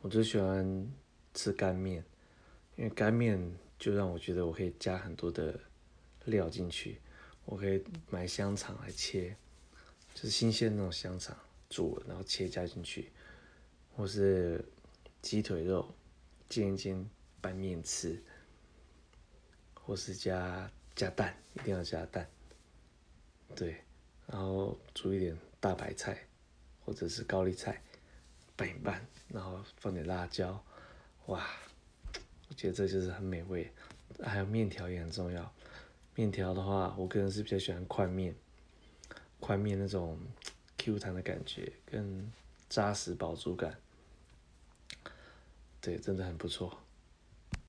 我最喜欢吃干面，因为干面就让我觉得我可以加很多的料进去，我可以买香肠来切，就是新鲜那种香肠煮然后切加进去，或是鸡腿肉煎一煎拌面吃，或是加加蛋，一定要加蛋，对，然后煮一点大白菜或者是高丽菜拌一拌，然后放点辣椒，哇，我觉得这就是很美味。还有面条也很重要，面条的话，我个人是比较喜欢宽面，宽面那种 Q 弹的感觉跟扎实饱足感，对，真的很不错。